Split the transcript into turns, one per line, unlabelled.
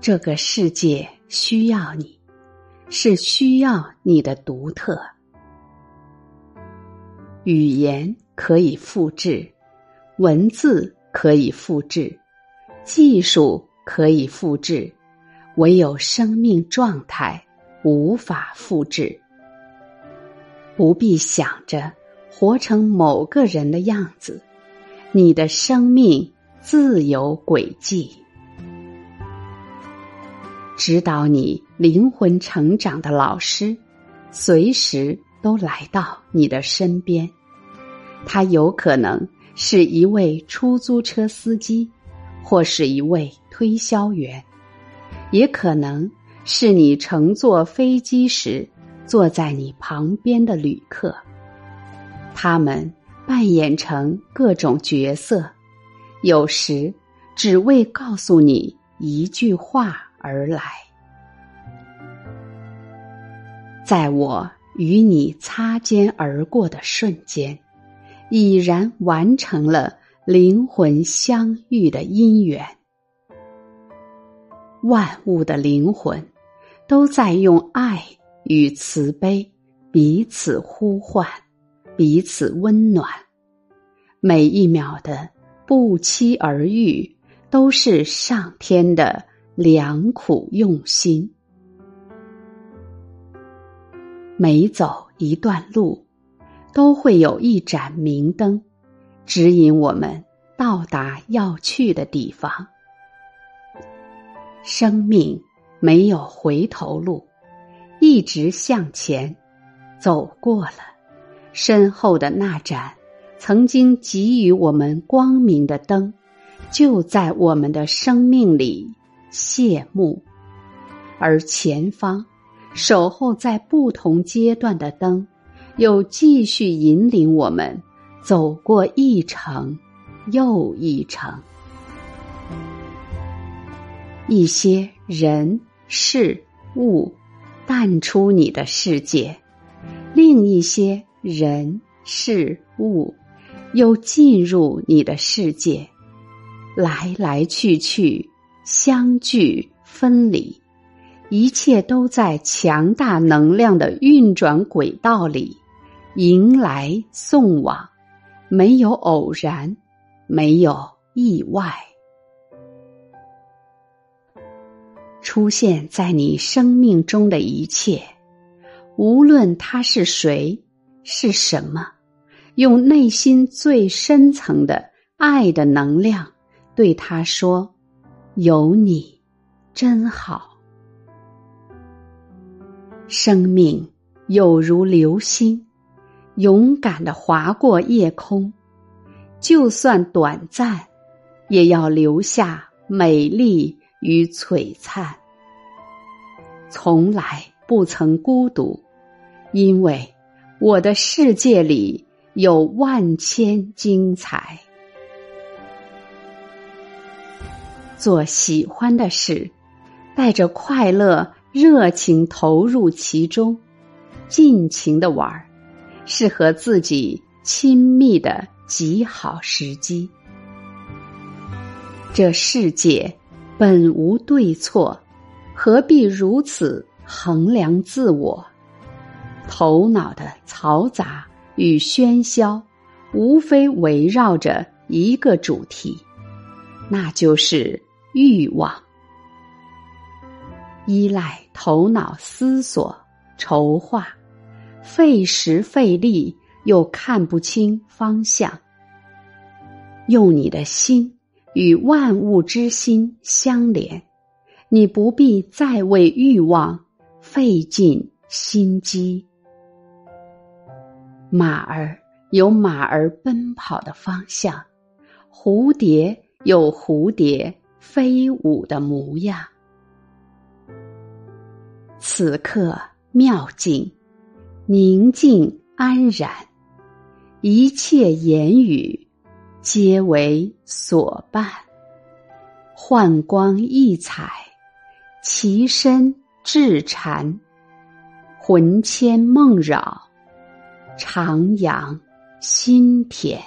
这个世界需要你，是需要你的独特。语言可以复制，文字可以复制，技术可以复制，唯有生命状态无法复制。不必想着活成某个人的样子，你的生命自有轨迹。指导你灵魂成长的老师，随时都来到你的身边。他有可能是一位出租车司机，或是一位推销员，也可能是你乘坐飞机时坐在你旁边的旅客。他们扮演成各种角色，有时只为告诉你一句话。而来，在我与你擦肩而过的瞬间，已然完成了灵魂相遇的因缘。万物的灵魂都在用爱与慈悲彼此呼唤，彼此温暖。每一秒的不期而遇，都是上天的。良苦用心，每走一段路，都会有一盏明灯，指引我们到达要去的地方。生命没有回头路，一直向前，走过了身后的那盏曾经给予我们光明的灯，就在我们的生命里。谢幕，而前方守候在不同阶段的灯，又继续引领我们走过一程又一程。一些人事物淡出你的世界，另一些人事物又进入你的世界，来来去去。相聚分离，一切都在强大能量的运转轨道里，迎来送往，没有偶然，没有意外。出现在你生命中的一切，无论他是谁，是什么，用内心最深层的爱的能量对他说。有你，真好。生命有如流星，勇敢的划过夜空，就算短暂，也要留下美丽与璀璨。从来不曾孤独，因为我的世界里有万千精彩。做喜欢的事，带着快乐、热情投入其中，尽情的玩，是和自己亲密的极好时机。这世界本无对错，何必如此衡量自我？头脑的嘈杂与喧嚣，无非围绕着一个主题，那就是。欲望，依赖头脑思索、筹划，费时费力又看不清方向。用你的心与万物之心相连，你不必再为欲望费尽心机。马儿有马儿奔跑的方向，蝴蝶有蝴蝶。飞舞的模样，此刻妙境，宁静安然，一切言语皆为所伴。幻光异彩，其身至禅，魂牵梦绕，徜徉心田。